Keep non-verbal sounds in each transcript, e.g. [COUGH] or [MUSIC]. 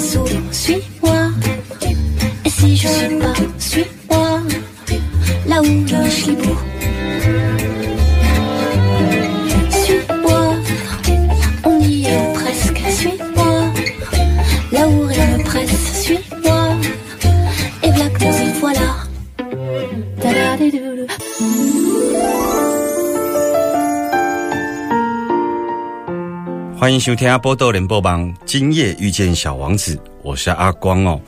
suis-moi. Et si je suis pas, suis-moi, là où je suis 迎收听阿波豆连播榜，今夜遇见小王子，我是阿光哦。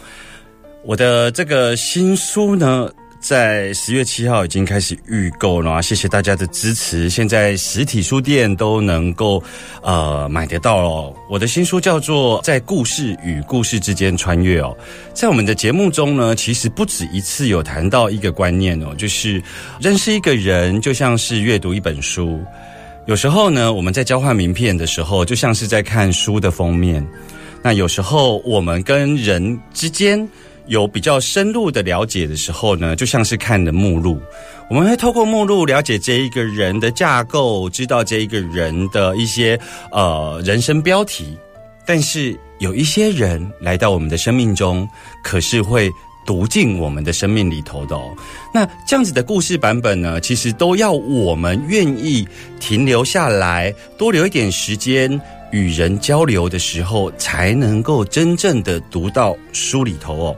我的这个新书呢，在十月七号已经开始预购了，谢谢大家的支持。现在实体书店都能够呃买得到哦。我的新书叫做《在故事与故事之间穿越》哦。在我们的节目中呢，其实不止一次有谈到一个观念哦，就是认识一个人就像是阅读一本书。有时候呢，我们在交换名片的时候，就像是在看书的封面。那有时候我们跟人之间有比较深入的了解的时候呢，就像是看的目录。我们会透过目录了解这一个人的架构，知道这一个人的一些呃人生标题。但是有一些人来到我们的生命中，可是会读进我们的生命里头的哦。那这样子的故事版本呢，其实都要我们愿意停留下来，多留一点时间与人交流的时候，才能够真正的读到书里头哦。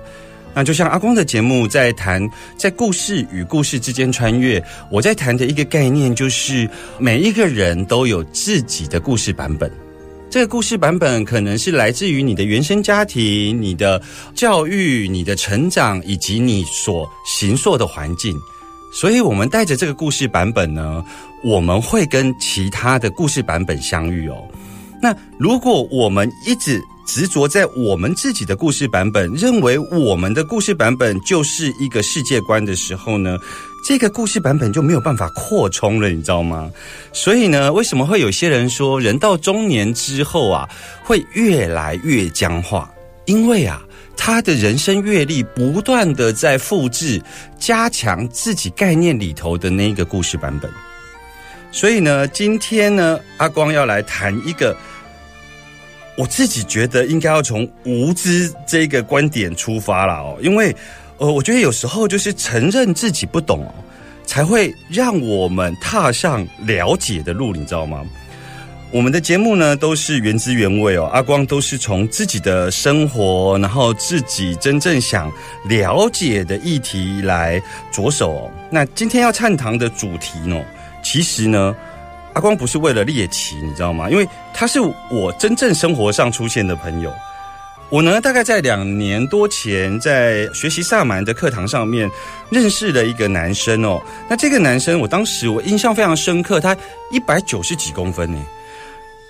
那就像阿光的节目在谈，在故事与故事之间穿越，我在谈的一个概念就是，每一个人都有自己的故事版本。这个故事版本可能是来自于你的原生家庭、你的教育、你的成长，以及你所行塑的环境。所以，我们带着这个故事版本呢，我们会跟其他的故事版本相遇哦。那如果我们一直执着在我们自己的故事版本，认为我们的故事版本就是一个世界观的时候呢，这个故事版本就没有办法扩充了，你知道吗？所以呢，为什么会有些人说人到中年之后啊，会越来越僵化？因为啊，他的人生阅历不断的在复制、加强自己概念里头的那一个故事版本。所以呢，今天呢，阿光要来谈一个。我自己觉得应该要从无知这个观点出发了哦，因为呃，我觉得有时候就是承认自己不懂哦，才会让我们踏上了解的路，你知道吗？我们的节目呢都是原汁原味哦，阿光都是从自己的生活，然后自己真正想了解的议题来着手哦。那今天要探讨的主题呢，其实呢。阿光不是为了猎奇，你知道吗？因为他是我真正生活上出现的朋友。我呢，大概在两年多前，在学习萨满的课堂上面认识了一个男生哦。那这个男生，我当时我印象非常深刻，他一百九十几公分呢。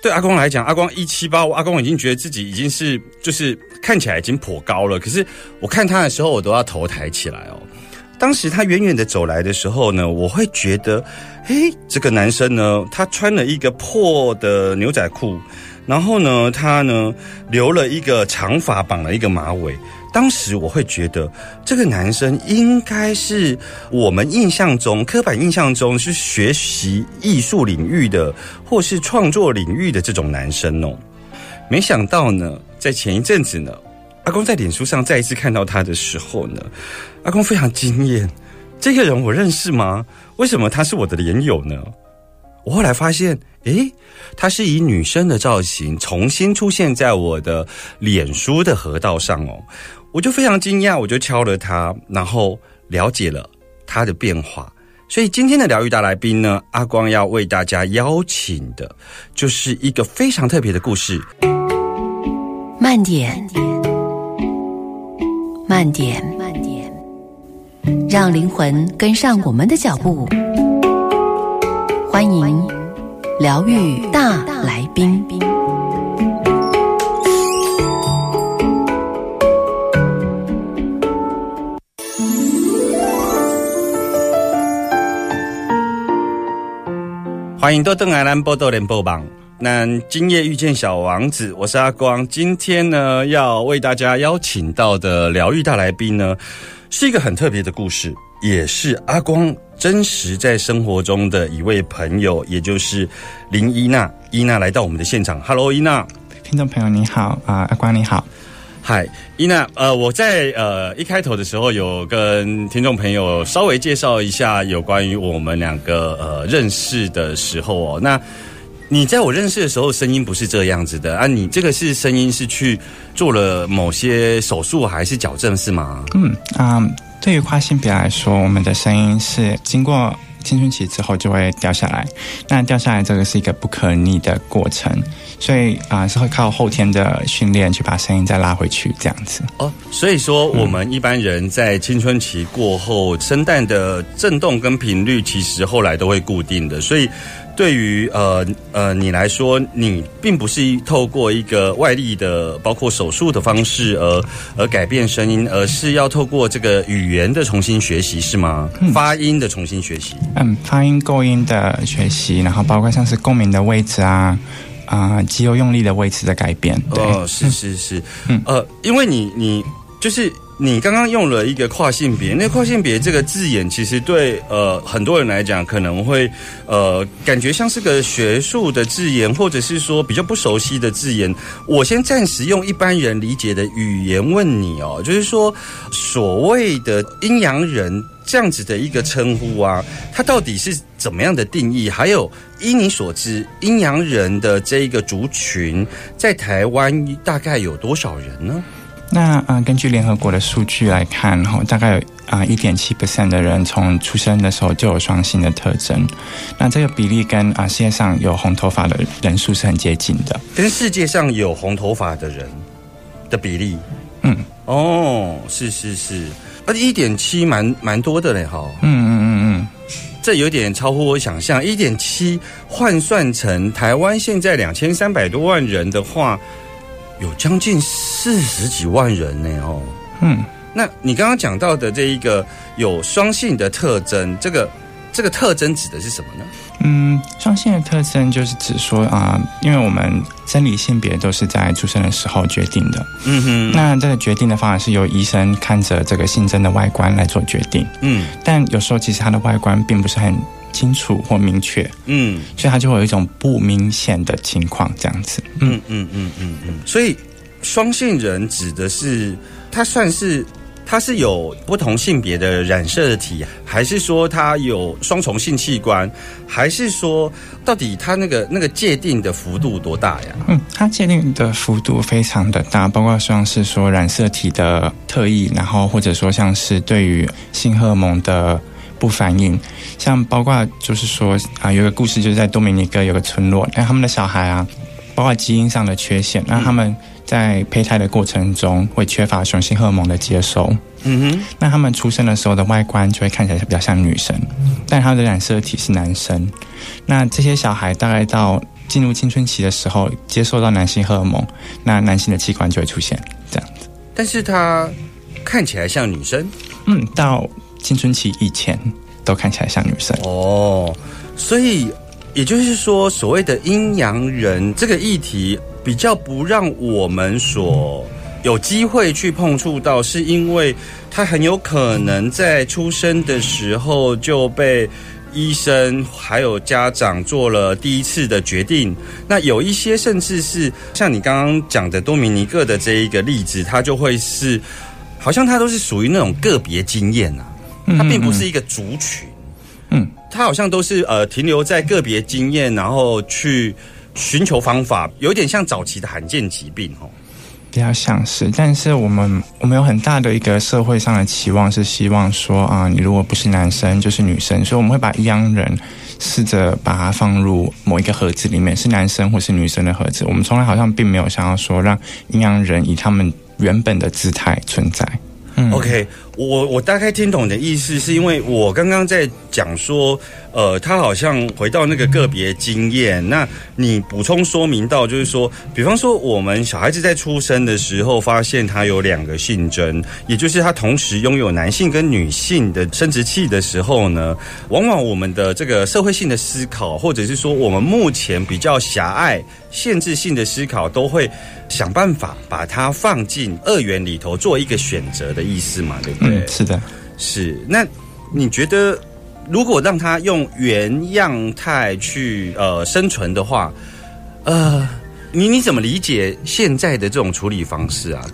对阿光来讲，阿光一七八，阿光已经觉得自己已经是就是看起来已经颇高了。可是我看他的时候，我都要头抬起来哦。当时他远远的走来的时候呢，我会觉得，诶，这个男生呢，他穿了一个破的牛仔裤，然后呢，他呢留了一个长发，绑了一个马尾。当时我会觉得，这个男生应该是我们印象中、刻板印象中是学习艺术领域的，或是创作领域的这种男生哦。没想到呢，在前一阵子呢。阿公在脸书上再一次看到他的时候呢，阿公非常惊艳。这个人我认识吗？为什么他是我的连友呢？我后来发现，诶，他是以女生的造型重新出现在我的脸书的河道上哦，我就非常惊讶，我就敲了他，然后了解了他的变化。所以今天的疗愈大来宾呢，阿光要为大家邀请的，就是一个非常特别的故事。慢点。慢点，慢点，让灵魂跟上我们的脚步。疗愈大来宾。欢迎多登来兰波多联播榜。那今夜遇见小王子，我是阿光。今天呢，要为大家邀请到的疗愈大来宾呢，是一个很特别的故事，也是阿光真实在生活中的一位朋友，也就是林依娜。依娜来到我们的现场，Hello，伊娜。听众朋友你好啊、阿光你好。嗨，伊娜，呃，我在呃一开头的时候有跟听众朋友稍微介绍一下有关于我们两个呃认识的时候哦。那你在我认识的时候声音不是这样子的啊，你这个是声音是去做了某些手术还是矫正是吗？嗯啊、对于跨性别来说，我们的声音是经过青春期之后就会掉下来，那掉下来这个是一个不可逆的过程，所以啊、是会靠后天的训练去把声音再拉回去这样子。哦，所以说我们一般人在青春期过后，声带的震动跟频率其实后来都会固定的，所以对于呃呃你来说，你并不是透过一个外力的，包括手术的方式而而改变声音，而是要透过这个语言的重新学习，是吗？发音的重新学习。嗯，发音构音的学习，然后包括像是共鸣的位置啊。啊、肌肉用力的位置的改变，对，哦，是是是，嗯呃，因为你你就是你刚刚用了一个跨性别，那跨性别这个字眼，其实对呃很多人来讲可能会呃感觉像是个学术的字眼，或者是说比较不熟悉的字眼。我先暂时用一般人理解的语言问你哦，就是说所谓的阴阳人这样子的一个称呼啊，它到底是怎么样的定义？还有，依你所知，阴阳人的这一个族群在台湾大概有多少人呢？那呃，根据联合国的数据来看，哈，大概有啊一点七 percent 的人从出生的时候就有双性的特征。那这个比例跟啊、世界上有红头发的人数是很接近的。跟世界上有红头发的人的比例，嗯哦，是是是，而且一点七蛮蛮多的嘞，哈，嗯嗯嗯嗯，这有点超乎我想象。一点七换算成台湾现在两千三百多万人的话，有将近四十几万人呢，哦。嗯，那你刚刚讲到的这一个有双性的特征，这个这个特征指的是什么呢？嗯，双性的特征就是指说啊、因为我们生理性别都是在出生的时候决定的。嗯哼，那这个决定的方法是由医生看着这个性征的外观来做决定，嗯但有时候其实它的外观并不是很清楚或明确，嗯所以它就会有一种不明显的情况这样子。嗯嗯嗯嗯嗯嗯，所以双性人指的是他算是。他是有不同性别的染色体，还是说他有双重性器官，还是说到底他那个那个界定的幅度多大呀？嗯，它界定的幅度非常的大，包括像是说染色体的特异，然后或者说像是对于性荷尔蒙的不反应，像包括就是说啊，有个故事就是在多米尼哥有个村落，那他们的小孩啊，包括基因上的缺陷，那他们在胚胎的过程中会缺乏雄性荷尔蒙的接收，嗯哼，那他们出生的时候的外观就会看起来比较像女生，但他的染色体是男生。那这些小孩大概到进入青春期的时候，接受到男性荷尔蒙，那男性的器官就会出现这样子。但是他看起来像女生嗯，到青春期以前都看起来像女生。哦，所以也就是说，所谓的阴阳人这个议题，比较不让我们所有机会去碰触到，是因为他很有可能在出生的时候就被。医生还有家长做了第一次的决定，那有一些甚至是像你刚刚讲的多米尼克的这一个例子，它就会是好像它都是属于那种个别经验啊，它并不是一个族群。嗯，它好像都是呃停留在个别经验，然后去寻求方法，有点像早期的罕见疾病哦。比较像是，但是我们我们有很大的一个社会上的期望，是希望说啊，你如果不是男生就是女生，所以我们会把阴阳人试着把它放入某一个盒子里面，是男生或是女生的盒子。我们从来好像并没有想要说让阴阳人以他们原本的姿态存在。嗯 OK，我我大概听懂你的意思，是因为我刚刚在讲说，呃，他好像回到那个个别经验。那你补充说明到，就是说，比方说我们小孩子在出生的时候，发现他有两个性征，也就是他同时拥有男性跟女性的生殖器的时候呢，往往我们的这个社会性的思考，或者是说我们目前比较狭隘、限制性的思考，都会想办法把它放进二元里头做一个选择的意思嘛，对不对？嗯，是的。是，那你觉得如果让它用原样态去呃生存的话，呃，你你怎么理解现在的这种处理方式啊？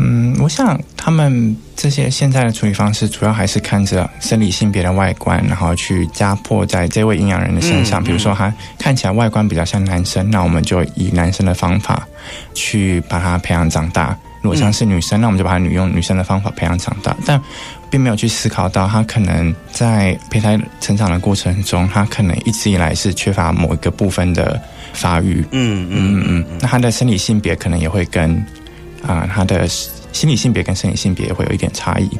嗯，我想他们这些现在的处理方式，主要还是看着生理性别的外观，然后去加迫在这位营养人的身上。嗯比如说他看起来外观比较像男生，那我们就以男生的方法去把他培养长大；如果像是女生，那我们就把他女用女生的方法培养长大。但并没有去思考到，她可能在胚胎成长的过程中，她可能一直以来是缺乏某一个部分的发育。嗯嗯嗯嗯，那她的生理性别可能也会跟啊、她的心理性别跟生理性别会有一点差异，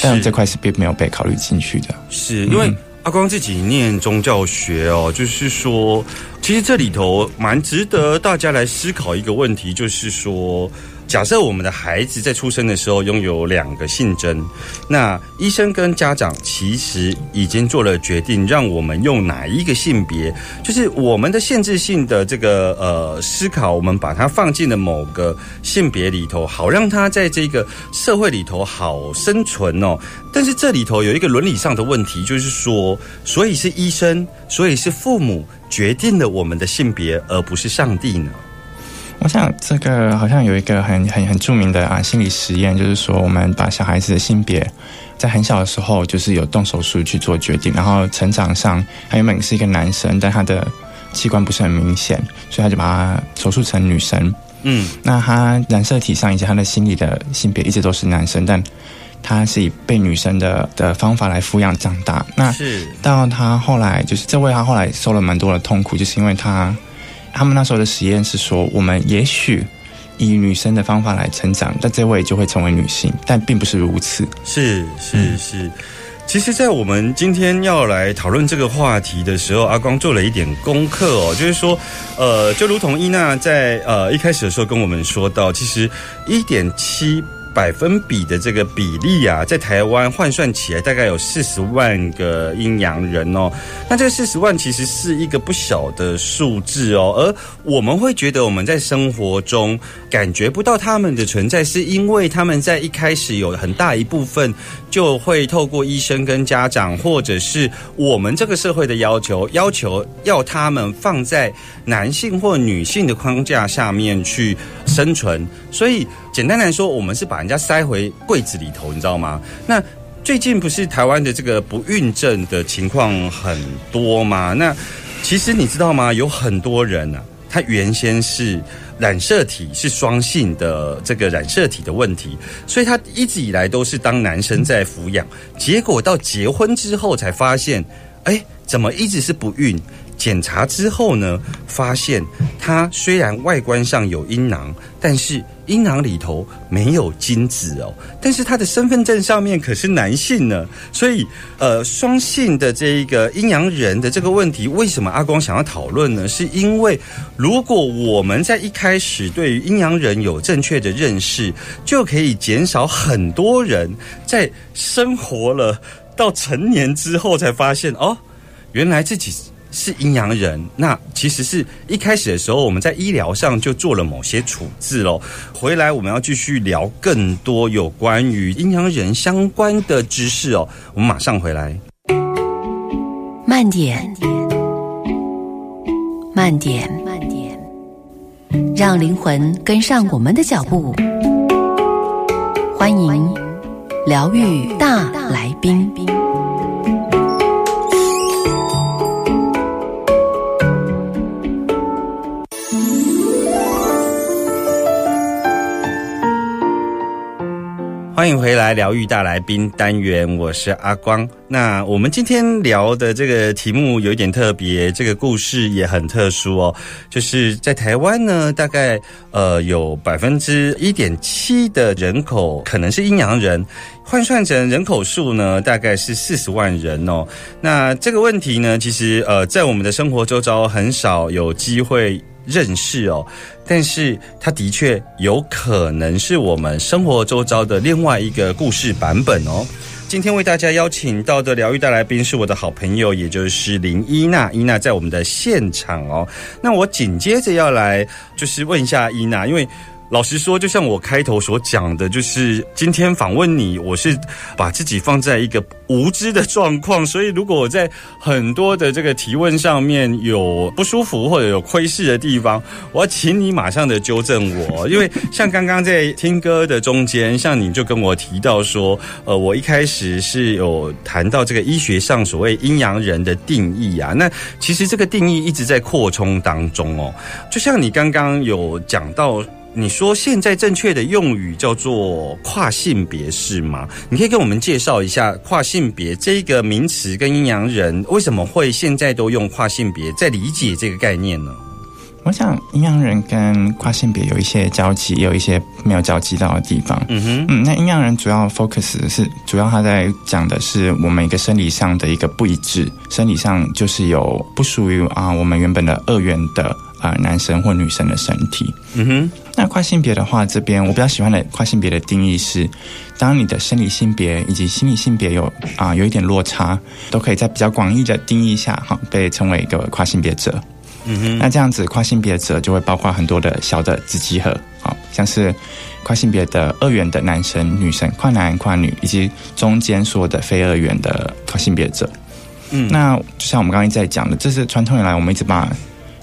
但这块是并没有被考虑进去的。是因为阿光自己念宗教学哦，就是说，其实这里头蛮值得大家来思考一个问题，就是说。假设我们的孩子在出生的时候拥有两个性征，那医生跟家长其实已经做了决定，让我们用哪一个性别，就是我们的限制性的这个呃思考，我们把它放进了某个性别里头，好让它在这个社会里头好生存哦。但是这里头有一个伦理上的问题，就是说，所以是医生，所以是父母决定了我们的性别，而不是上帝呢？我想这个好像有一个很很很著名的啊心理实验，就是说我们把小孩子的性别在很小的时候就是有动手术去做决定，然后成长上他原本是一个男生，但他的器官不是很明显，所以他就把他手术成女生。嗯，那他染色体上以及他的心理的性别一直都是男生，但他是以被女生的的方法来抚养长大。那是到他后来，就是这位他后来受了蛮多的痛苦，就是因为他他们那时候的实验是说，我们也许以女生的方法来成长，但这位就会成为女性，但并不是如此。是是是。其实，在我们今天要来讨论这个话题的时候，阿光做了一点功课哦，就是说，呃，就如同伊娜在呃一开始的时候跟我们说到，其实一点七。百分比的这个比例啊，在台湾换算起来大概有四十万个阴阳人哦。那这四十万其实是一个不小的数字哦，而我们会觉得我们在生活中感觉不到他们的存在，是因为他们在一开始有很大一部分就会透过医生跟家长，或者是我们这个社会的要求，要求要他们放在男性或女性的框架下面去生存，所以。简单来说，我们是把人家塞回柜子里头，你知道吗？那最近不是台湾的这个不孕症的情况很多吗？那其实你知道吗？有很多人啊，他原先是染色体是双性的这个染色体的问题，所以他一直以来都是当男生在抚养，结果到结婚之后才发现，哎，怎么一直是不孕？检查之后呢，发现他虽然外观上有阴囊，但是阴囊里头没有精子哦。但是他的身份证上面可是男性呢，所以呃，双性的这一个阴阳人的这个问题，为什么阿光想要讨论呢？是因为如果我们在一开始对于阴阳人有正确的认识，就可以减少很多人在生活了到成年之后才发现哦，原来自己。是阴阳人，那其实是一开始的时候，我们在医疗上就做了某些处置喽。回来我们要继续聊更多有关于阴阳人相关的知识哦。我们马上回来。慢点，慢点，慢点，让灵魂跟上我们的脚步。欢迎疗愈大来宾。欢迎回来，疗愈大来宾单元，我是阿光。那我们今天聊的这个题目有一点特别，这个故事也很特殊哦。就是在台湾呢，大概呃有百分之一点七的人口可能是阴阳人，换算成人口数呢，大概是四十万人哦。那这个问题呢，其实呃在我们的生活周遭很少有机会。认识哦，但是它的确有可能是我们生活周遭的另外一个故事版本哦。今天为大家邀请到的疗愈大来宾是我的好朋友，也就是林依娜。依娜在我们的现场哦。那我紧接着要来就是问一下依娜，因为。老实说，就像我开头所讲的，就是今天访问你，我是把自己放在一个无知的状况，所以如果我在很多的这个提问上面有不舒服或者有窥视的地方，我要请你马上的纠正我，因为像刚刚在听歌的中间，像你就跟我提到说，呃，我一开始是有谈到这个医学上所谓阴阳人的定义啊，那其实这个定义一直在扩充当中哦，就像你刚刚有讲到。你说现在正确的用语叫做跨性别是吗？你可以跟我们介绍一下跨性别这个名词跟阴阳人为什么会现在都用跨性别，在理解这个概念呢？我想阴阳人跟跨性别有一些交集，也有一些没有交集到的地方。嗯哼，嗯，那阴阳人主要 focus 是主要他在讲的是我们一个生理上的一个不一致，生理上就是有不属于啊我们原本的二元的。啊，男生或女生的身体。嗯哼，那跨性别的话，这边我比较喜欢的跨性别的定义是，当你的生理性别以及心理性别有啊有一点落差，都可以在比较广义的定义下，哈，被称为一个跨性别者。嗯哼，那这样子跨性别者就会包括很多的小的子集合，好像是跨性别的二元的男生、女生、跨男、跨女，以及中间所有的非二元的跨性别者。嗯，那就像我们刚刚在讲的，这是传统以来我们一直把。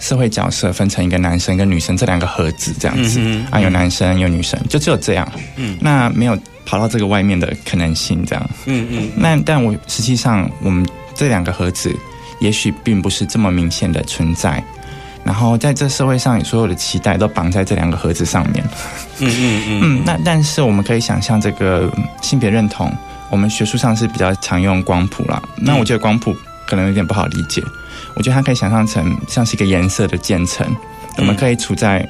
社会角色分成一个男生跟女生这两个盒子这样子啊，有男生有女生，就只有这样。嗯，那没有跑到这个外面的可能性这样。嗯嗯。那但我实际上，我们这两个盒子也许并不是这么明显的存在。然后在这社会上，所有的期待都绑在这两个盒子上面。嗯嗯 [LAUGHS] 嗯。嗯，那但是我们可以想象，这个性别认同，我们学术上是比较常用光谱啦。那我觉得光谱可能有点不好理解。我觉得它可以想象成像是一个颜色的渐层，我们可以处在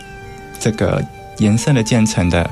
这个颜色的渐层的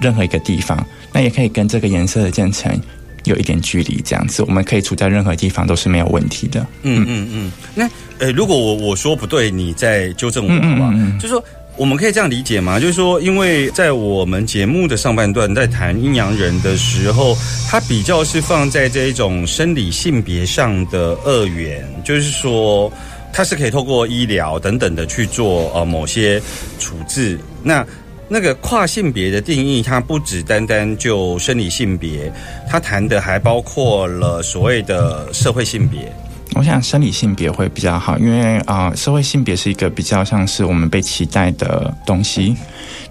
任何一个地方，那也可以跟这个颜色的渐层有一点距离，这样子我们可以处在任何地方都是没有问题的。嗯嗯嗯。那呃，如果我我说不对，你再纠正我好吧？就是说。我们可以这样理解吗？就是说，因为在我们节目的上半段在谈阴阳人的时候，它比较是放在这一种生理性别上的二元，就是说，它是可以透过医疗等等的去做呃某些处置。那那个跨性别的定义，它不只单单就生理性别，它谈的还包括了所谓的社会性别。我想生理性别会比较好，因为啊，社会性别是一个比较像是我们被期待的东西。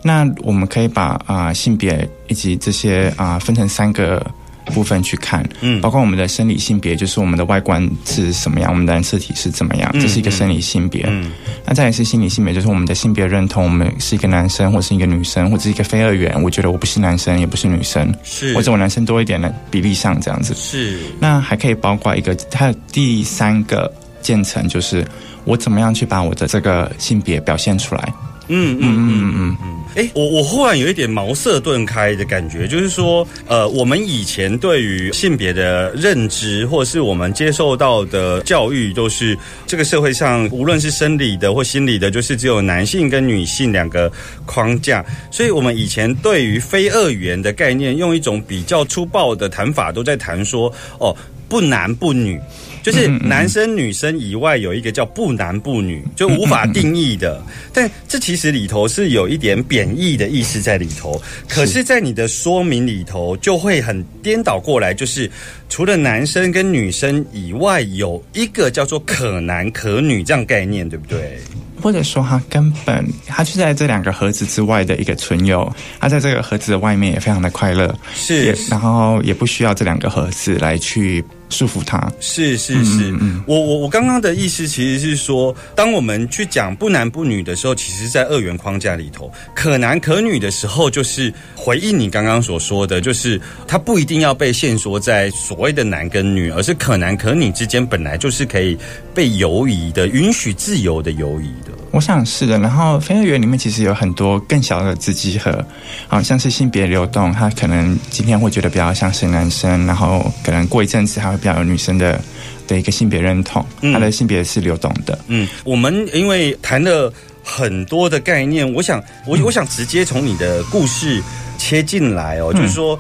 那我们可以把啊性别以及这些啊分成三个。部分去看，嗯，包括我们的生理性别，就是我们的外观是什么样，我们的染色体是怎么样，这是一个生理性别。嗯，那再来是心理性别，就是我们的性别认同，我们是一个男生，或是一个女生，或者是一个非二元。我觉得我不是男生，也不是女生，是或者我男生多一点的比例上这样子。是，那还可以包括一个，它的第三个建成，就是我怎么样去把我的这个性别表现出来。嗯嗯嗯嗯嗯。哎，我我忽然有一点茅塞顿开的感觉，就是说，呃，我们以前对于性别的认知，或是我们接受到的教育，都是这个社会上无论是生理的或心理的，就是只有男性跟女性两个框架。所以，我们以前对于非二元的概念，用一种比较粗暴的谈法，都在谈说，哦，不男不女。就是男生女生以外有一个叫不男不女，就无法定义的。但这其实里头是有一点贬义的意思在里头。可是，在你的说明里头，就会很颠倒过来，就是除了男生跟女生以外，有一个叫做可男可女这样概念，对不对？或者说，他根本他就在这两个盒子之外的一个存有，他在这个盒子的外面也非常的快乐，是，然后也不需要这两个盒子来去。束缚他。是是是，嗯嗯我我我刚刚的意思其实是说，当我们去讲不男不女的时候，其实在二元框架里头，可男可女的时候，就是回应你刚刚所说的，就是他不一定要被限缩在所谓的男跟女，而是可男可女之间本来就是可以被游移的，允许自由的游移的。我想是的。然后非乐园里面其实有很多更小的子集合，好像是性别流动，他可能今天会觉得比较像是男生，然后可能过一阵子他会比较有女生的的一个性别认同，嗯他的性别是流动的。嗯，我们因为谈了很多的概念，我想我我想直接从你的故事切进来哦，就是说，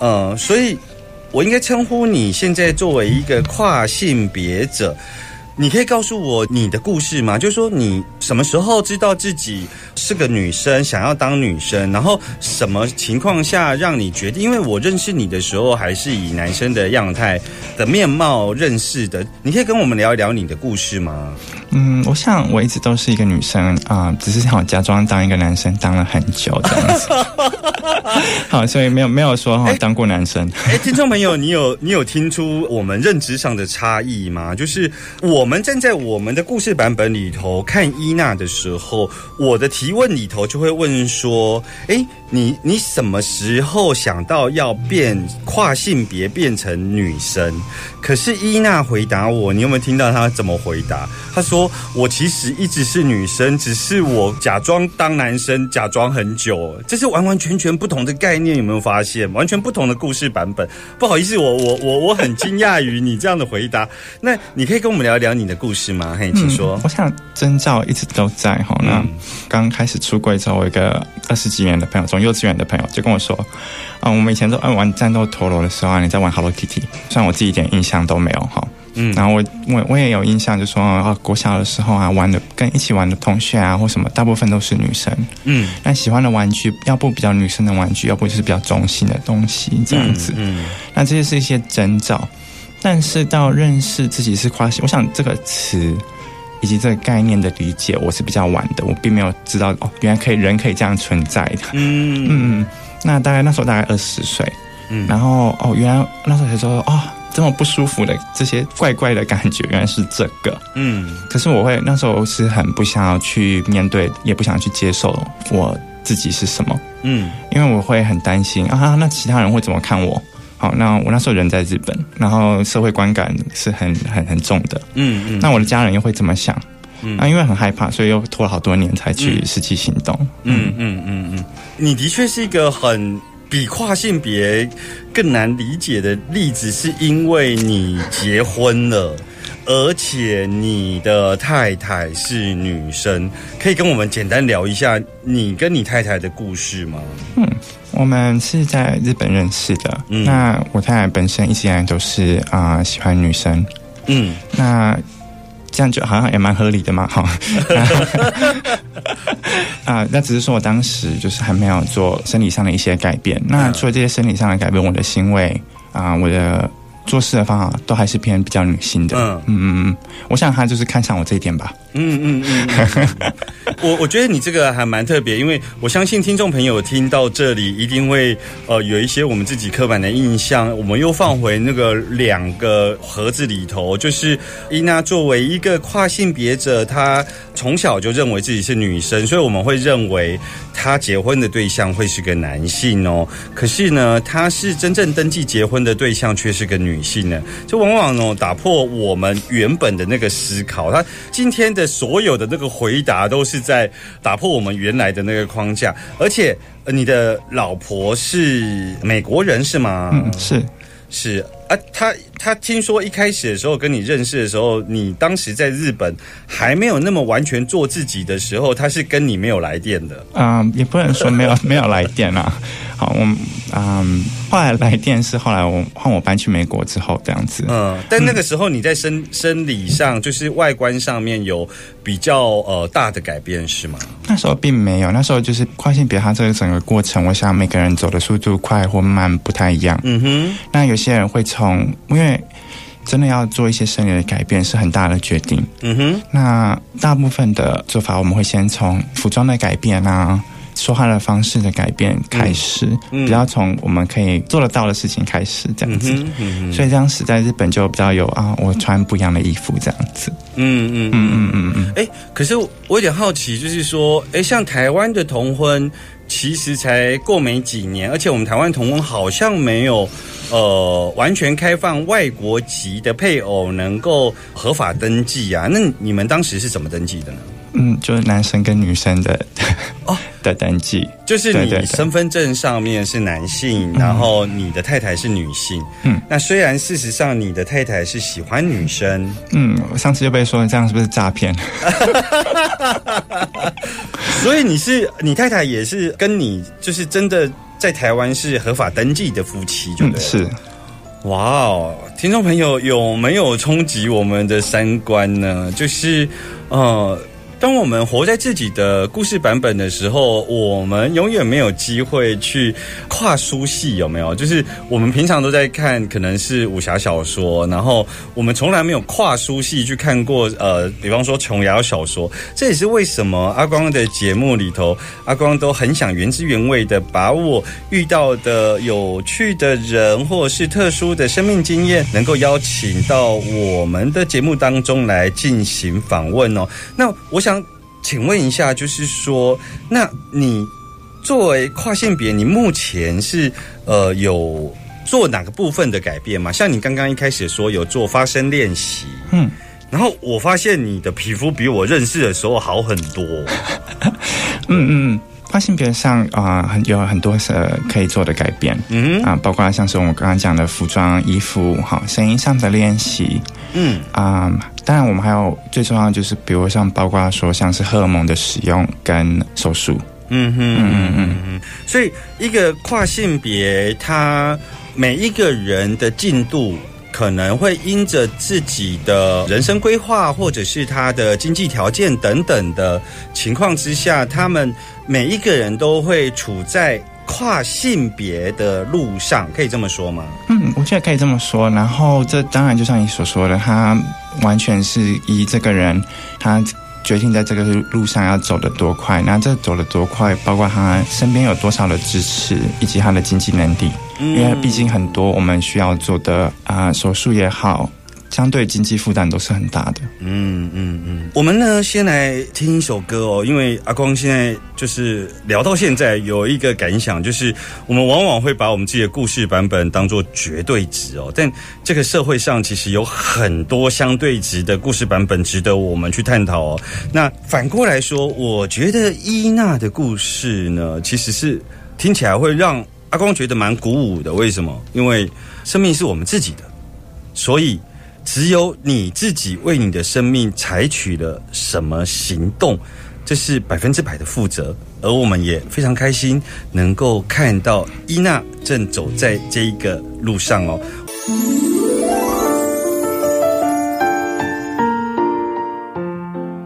呃，所以我应该称呼你现在作为一个跨性别者。你可以告诉我你的故事吗？就是说，你什么时候知道自己是个女生，想要当女生，然后什么情况下让你决定？因为我认识你的时候，还是以男生的样态的面貌认识的。你可以跟我们聊一聊你的故事吗？嗯，我想我一直都是一个女生啊、只是想假装当一个男生，当了很久这样子。[LAUGHS] 好，所以没有没有说哈、当过男生。哎，听众朋友，你有你有听出我们认知上的差异吗？就是我我们站在我们的故事版本里头看伊娜的时候，我的提问里头就会问说：哎，你你什么时候想到要变跨性别变成女生？可是伊娜回答我，你有没有听到她怎么回答？她说：我其实一直是女生，只是我假装当男生，假装很久，这是完完全全不同的概念，有没有发现？完全不同的故事版本。不好意思，我我我我很惊讶于你这样的回答。那你可以跟我们聊聊你的故事吗？嘿，请说。我想征兆一直都在哈。那嗯刚开始出柜之后，我一个二十几年的朋友，从幼稚园的朋友就跟我说，啊、我们以前都爱玩战斗陀螺的时候啊，你在玩 Hello Kitty，虽然我自己一点印象都没有哈。嗯然后我我我也有印象，就说啊，国小的时候啊，玩的跟一起玩的同学啊，或什么，大部分都是女生。嗯，那喜欢的玩具，要不比较女生的玩具，要不就是比较中性的东西，这样子。嗯那这些是一些征兆，但是到认识自己是跨性，我想这个词以及这个概念的理解，我是比较晚的，我并没有知道哦，原来可以人可以这样存在的。嗯嗯嗯，那大概那时候大概二十岁，嗯然后哦，原来那时候才说哦，这么不舒服的这些怪怪的感觉，原来是这个。嗯可是我会那时候是很不想要去面对，也不想去接受我自己是什么。嗯因为我会很担心啊，那其他人会怎么看我？好，那我那时候人在日本，然后社会观感是很很很重的。嗯嗯，那我的家人又会怎么想？嗯啊，因为很害怕，所以又拖了好多年才去嗯实际行动。嗯嗯嗯嗯，你的确是一个很比跨性别更难理解的例子，是因为你结婚了。而且你的太太是女生，可以跟我们简单聊一下你跟你太太的故事吗？嗯我们是在日本认识的。嗯那我太太本身一直以来都是啊、喜欢女生，嗯那这样就好像也蛮合理的嘛，哈。[LAUGHS] 啊，那只是说我当时就是还没有做生理上的一些改变。那除了这些生理上的改变，我的行为啊，我的做事的方法都还是偏比较女性的。嗯嗯嗯嗯，我想他就是看上我这一点吧。嗯嗯嗯，[LAUGHS] 我我觉得你这个还蛮特别，因为我相信听众朋友听到这里一定会呃有一些我们自己刻板的印象，我们又放回那个两个盒子里头，就是伊娜作为一个跨性别者，她从小就认为自己是女生，所以我们会认为她结婚的对象会是个男性哦。可是呢，她是真正登记结婚的对象却是个女性呢，就往往哦打破我们原本的那个思考。她今天的所有的那个回答都是在打破我们原来的那个框架，而且、呃你的老婆是美国人是吗？嗯，是是啊，他他听说一开始的时候跟你认识的时候，你当时在日本还没有那么完全做自己的时候，他是跟你没有来电的。嗯，也不能说没有没有来电啊。好，我嗯，后来来电是后来我换我搬去美国之后这样子。嗯，但那个时候你在生生理上，就是外观上面有比较呃大的改变是吗？那时候并没有，那时候就是跨性别，它这个整个过程，我想每个人走的速度快或慢不太一样。嗯哼，那有些人会从，因为真的要做一些生理的改变是很大的决定。嗯哼，那大部分的做法，我们会先从服装的改变啊，说话的方式的改变开始，嗯比较从我们可以做得到的事情开始这样子。所以这样时在日本就比较有啊，我穿不一样的衣服这样子。嗯嗯嗯嗯嗯嗯，哎，可是我有点好奇，就是说，哎，像台湾的同婚，其实才过没几年，而且我们台湾同婚好像没有，呃，完全开放外国籍的配偶能够合法登记啊。那你们当时是怎么登记的呢？嗯，就是男生跟女生的哦 [LAUGHS] 的登记。就是你身份证上面是男性，然后你的太太是女性。嗯，那虽然事实上你的太太是喜欢女生，嗯，我上次就被说这样是不是诈骗？[LAUGHS] 所以你是你太太也是跟你就是真的在台湾是合法登记的夫妻，就对嗯，是。哇哦，听众朋友有没有冲击我们的三观呢？就是呃。当我们活在自己的故事版本的时候，我们永远没有机会去跨书系，有没有？就是我们平常都在看，可能是武侠小说，然后我们从来没有跨书系去看过，呃，比方说琼瑶小说。这也是为什么阿光的节目里头，阿光都很想原汁原味的把我遇到的有趣的人，或者是特殊的生命经验，能够邀请到我们的节目当中来进行访问哦。那我想请问一下，就是说，那你作为跨性别，你目前是呃有做哪个部分的改变吗？像你刚刚一开始说有做发声练习，嗯，然后我发现你的皮肤比我认识的时候好很多。嗯 [LAUGHS] 嗯，跨性别上啊、很有很多是呃可以做的改变。嗯啊，包括像是我们刚刚讲的服装、衣服，好，声音上的练习嗯啊、当然我们还有最重要的就是，比如像包括说像是荷尔蒙的使用跟手术。嗯哼嗯嗯嗯，所以一个跨性别，他每一个人的进度。可能会因着自己的人生规划，或者是他的经济条件等等的情况之下，他们每一个人都会处在跨性别的路上，可以这么说吗？嗯，我觉得可以这么说。然后这当然就像你所说的，他完全是依这个人他决定在这个路上要走得多快，那这走得多快，包括他身边有多少的支持，以及他的经济能力。因为毕竟很多我们需要做的啊、手术也好，相对经济负担都是很大的。嗯嗯嗯，我们呢先来听一首歌哦，因为阿光现在就是聊到现在有一个感想，就是我们往往会把我们自己的故事版本当做绝对值哦，但这个社会上其实有很多相对值的故事版本值得我们去探讨哦。那反过来说，我觉得伊娜的故事呢，其实是听起来会让阿光觉得蛮鼓舞的。为什么？因为生命是我们自己的，所以。只有你自己为你的生命采取了什么行动，这是百分之百的负责。而我们也非常开心能够看到伊娜正走在这一个路上哦。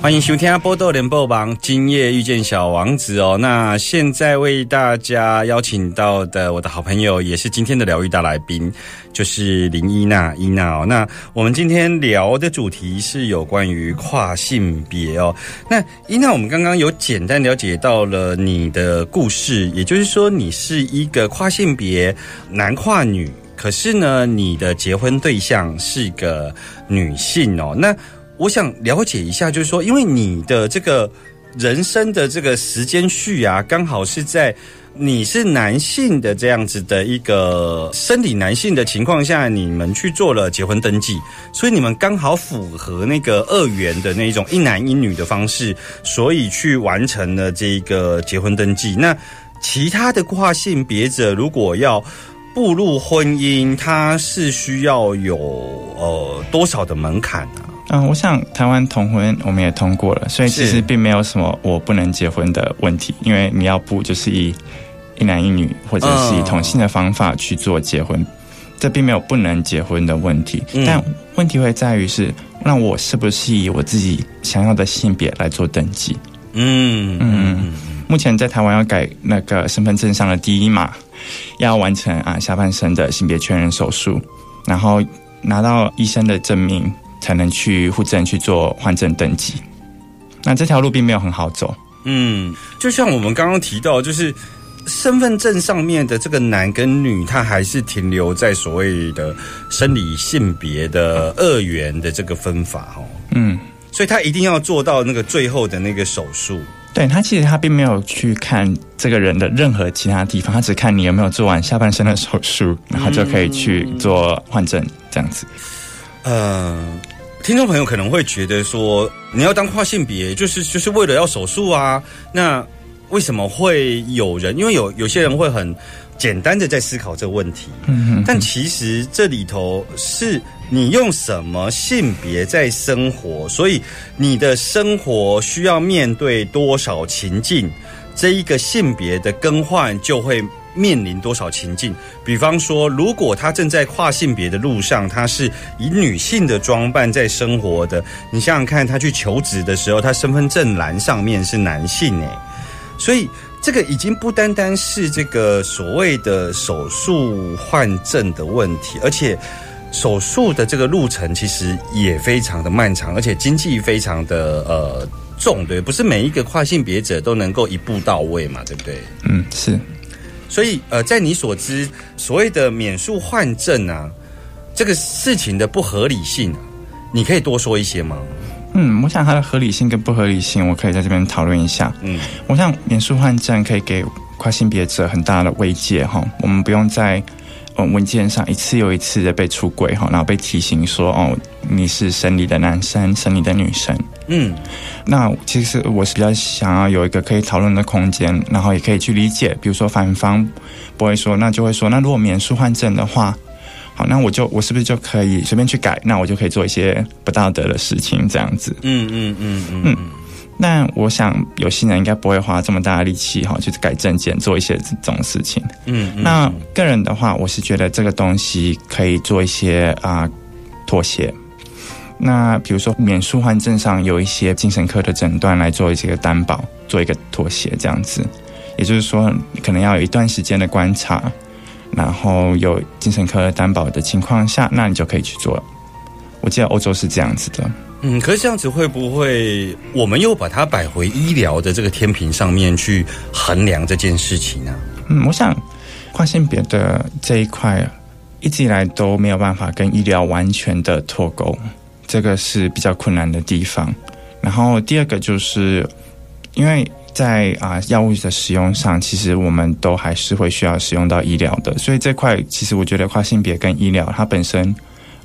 欢迎收听《波多连播榜》，今夜遇见小王子哦。那现在为大家邀请到的我的好朋友，也是今天的疗愈大来宾，就是林伊娜伊娜哦。那我们今天聊的主题是有关于跨性别哦。那伊娜，我们刚刚有简单了解到了你的故事，也就是说你是一个跨性别男跨女，可是呢，你的结婚对象是个女性哦。那我想了解一下，就是说，因为你的这个人生的这个时间序啊，刚好是在你是男性的这样子的一个生理男性的情况下，你们去做了结婚登记，所以你们刚好符合那个二元的那种一男一女的方式，所以去完成了这个结婚登记。那其他的跨性别者如果要步入婚姻，他是需要有呃多少的门槛啊？嗯，我想台湾同婚我们也通过了，所以其实并没有什么我不能结婚的问题，因为你要不就是以一男一女或者是以同性的方法去做结婚，这并没有不能结婚的问题。嗯。但问题会在于是，那我是不是以我自己想要的性别来做登记？嗯嗯，目前在台湾要改那个身份证上的第一码，要完成啊下半身的性别确认手术，然后拿到医生的证明，才能去户政去做换证登记。那这条路并没有很好走，嗯，就像我们刚刚提到，就是身份证上面的这个男跟女，他还是停留在所谓的生理性别的二元的这个分法哦。嗯，所以他一定要做到那个最后的那个手术。对他其实他并没有去看这个人的任何其他地方，他只看你有没有做完下半身的手术，然后就可以去做换证这样子。呃，听众朋友可能会觉得说，你要当跨性别，就是就是为了要手术啊？那为什么会有人？因为有有些人会很简单的在思考这个问题，嗯但其实这里头是你用什么性别在生活，所以你的生活需要面对多少情境，这一个性别的更换就会面临多少情境。比方说，如果他正在跨性别的路上，他是以女性的装扮在生活的，你想想看，他去求职的时候，他身份证栏上面是男性诶，所以这个已经不单单是这个所谓的手术换证的问题，而且手术的这个路程其实也非常的漫长，而且经济非常的呃重，对，不是每一个跨性别者都能够一步到位嘛，对不对？嗯，是。所以呃，在你所知，所谓的免诉换证啊，这个事情的不合理性、啊，你可以多说一些吗？嗯，我想它的合理性跟不合理性，我可以在这边讨论一下。嗯我想免诉换证可以给跨性别者很大的慰藉哈，我们不用在呃文件上一次又一次的被出轨哈，然后被提醒说哦你是生理的男生，生理的女生。嗯那其实我是比较想要有一个可以讨论的空间，然后也可以去理解，比如说反方不会说，那就会说，那如果免术换证的话，好，那我就我是不是就可以随便去改？那我就可以做一些不道德的事情，这样子。嗯嗯嗯嗯嗯那我想有些人应该不会花这么大的力气哈，去改证件做一些这种事情。嗯嗯，那个人的话，我是觉得这个东西可以做一些啊、妥协。那比如说免术换证上有一些精神科的诊断来做一些担保，做一个妥协这样子。也就是说，可能要有一段时间的观察，然后有精神科担保的情况下，那你就可以去做。我记得欧洲是这样子的。嗯，可是这样子会不会我们又把它摆回医疗的这个天平上面去衡量这件事情呢、嗯，我想跨性别的这一块一直以来都没有办法跟医疗完全的脱钩，这个是比较困难的地方。然后第二个就是因为在啊、药物的使用上，其实我们都还是会需要使用到医疗的，所以这块其实我觉得跨性别跟医疗它本身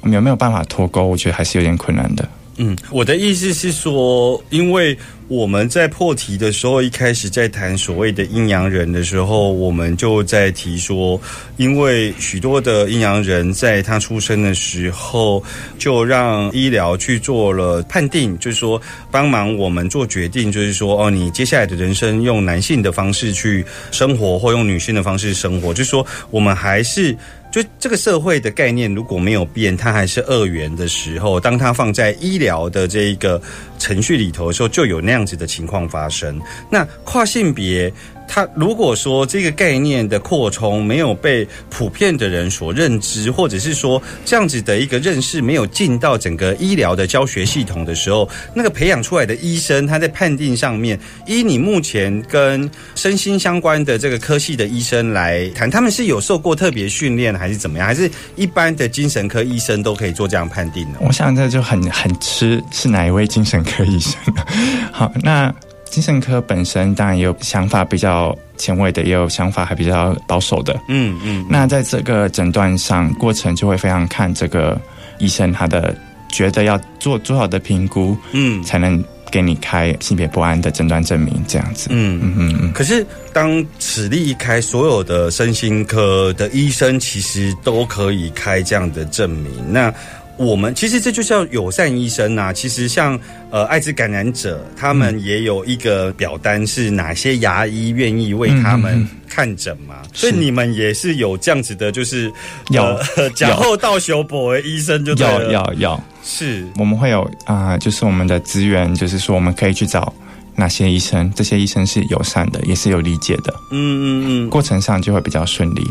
有没有办法脱钩，我觉得还是有点困难的。嗯，我的意思是说，因为我们在破题的时候，一开始在谈所谓的阴阳人的时候，我们就在提说，因为许多的阴阳人在他出生的时候，就让医疗去做了判定，就是说帮忙我们做决定，就是说哦，你接下来的人生用男性的方式去生活，或用女性的方式生活，就是说我们还是。就这个社会的概念如果没有变，它还是二元的时候，当它放在医疗的这一个程序里头的时候，就有那样子的情况发生。那跨性别，它如果说这个概念的扩充没有被普遍的人所认知，或者是说这样子的一个认识没有进到整个医疗的教学系统的时候，那个培养出来的医生，他在判定上面，依你目前跟身心相关的这个科系的医生来谈，他们是有受过特别训练，还是怎么样？还是一般的精神科医生都可以做这样判定呢？我想这就很很吃是哪一位精神科医生。[LAUGHS] 好，那精神科本身当然也有想法比较前卫的，也有想法还比较保守的。嗯嗯，那在这个诊断上，过程就会非常看这个医生他的觉得要做多少的评估，嗯才能给你开性别不安的诊断证明，这样子。嗯嗯嗯嗯，可是，当此例一开，所有的身心科的医生其实都可以开这样的证明。那我们其实这就叫友善医生呐、其实像呃艾滋感染者，他们也有一个表单，是哪些牙医愿意为他们看诊嘛？所以你们也是有这样子的，就是有呃 [LAUGHS] 假后到修博为医生就对要了，要要，是。我们会有啊、就是我们的资源，就是说我们可以去找哪些医生，这些医生是友善的，也是有理解的，嗯嗯嗯。过程上就会比较顺利。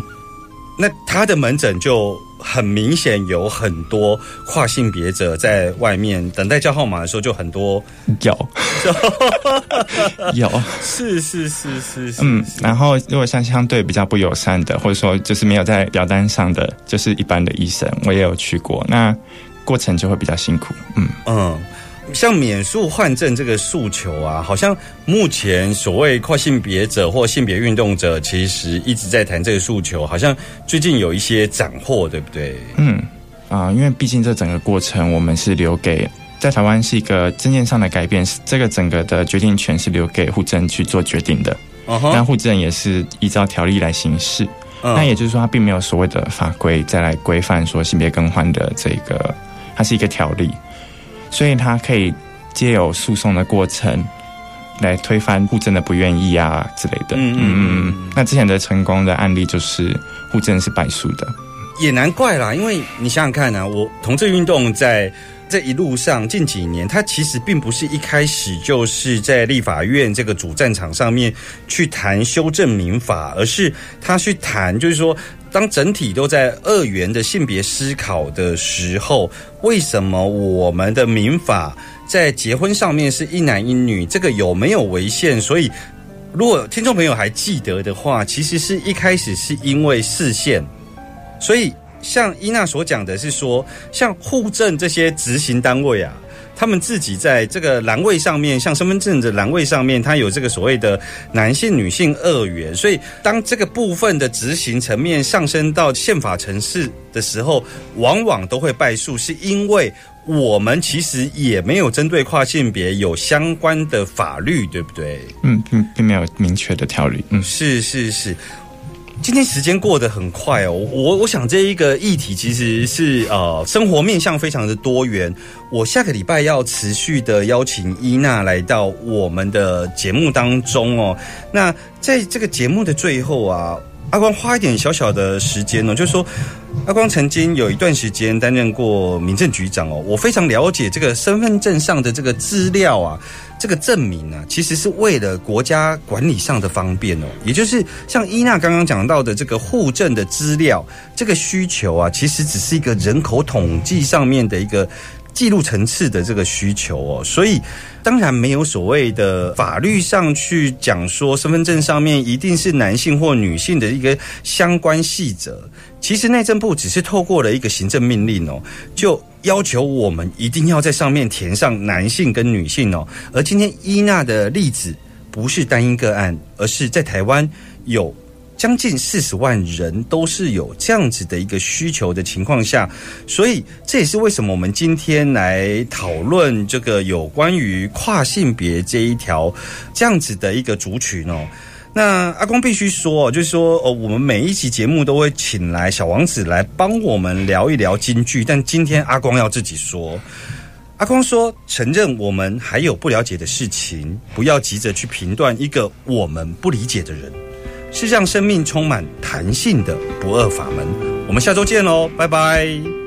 那他的门诊就很明显有很多跨性别者在外面等待叫号码的时候，就很多。有。[LAUGHS] 有，是是是是是，嗯，然后如果像相对比较不友善的，或者说就是没有在表单上的，就是一般的医生，我也有去过，那过程就会比较辛苦，嗯。嗯，像免诉换证这个诉求啊，好像目前所谓跨性别者或性别运动者，其实一直在谈这个诉求，好像最近有一些斩获，对不对？嗯啊、因为毕竟这整个过程我们是留给在台湾是一个证件上的改变，是这个整个的决定权是留给户政去做决定的。嗯那哼，户政也是依照条例来行事，那也就是说，它并没有所谓的法规再来规范说性别更换的这个，它是一个条例，所以他可以借由诉讼的过程来推翻户政的不愿意啊之类的。嗯嗯嗯嗯那之前的成功的案例就是户政是败诉的。也难怪啦，因为你想想看啊，我同志运动在这一路上近几年，它其实并不是一开始就是在立法院这个主战场上面去谈修正民法，而是他去谈，就是说，当整体都在二元的性别思考的时候，为什么我们的民法在结婚上面是一男一女，这个有没有违宪？所以。如果听众朋友还记得的话，其实是一开始是因为视线，所以像伊娜所讲的是说，像户政这些执行单位啊，他们自己在这个栏位上面，像身份证的栏位上面，它有这个所谓的男性、女性二元，所以当这个部分的执行层面上升到宪法层次的时候，往往都会败诉，是因为我们其实也没有针对跨性别有相关的法律，对不对？嗯，并并没有明确的条例。嗯，是是是，今天时间过得很快哦。我我想这一个议题其实是呃生活面向非常的多元。我下个礼拜要持续的邀请伊娜来到我们的节目当中哦。那在这个节目的最后啊，阿光花一点小小的时间哦，就是说。阿光曾经有一段时间担任过民政局长哦，我非常了解这个身份证上的这个资料啊，这个证明啊，其实是为了国家管理上的方便哦，也就是像伊娜刚刚讲到的这个户政的资料，这个需求啊，其实只是一个人口统计上面的一个记录层次的这个需求哦，所以当然没有所谓的法律上去讲说身份证上面一定是男性或女性的一个相关细则。其实内政部只是透过了一个行政命令哦，就要求我们一定要在上面填上男性跟女性哦。而今天伊娜的例子不是单一个案，而是在台湾有将近四十万人都是有这样子的一个需求的情况下，所以这也是为什么我们今天来讨论这个有关于跨性别这一条这样子的一个族群哦。那阿光必须说，就是说，哦，我们每一期节目都会请来小王子来帮我们聊一聊京剧，但今天阿光要自己说。阿光说，承认我们还有不了解的事情，不要急着去评断一个我们不理解的人，是让生命充满弹性的不二法门。我们下周见喽，拜拜。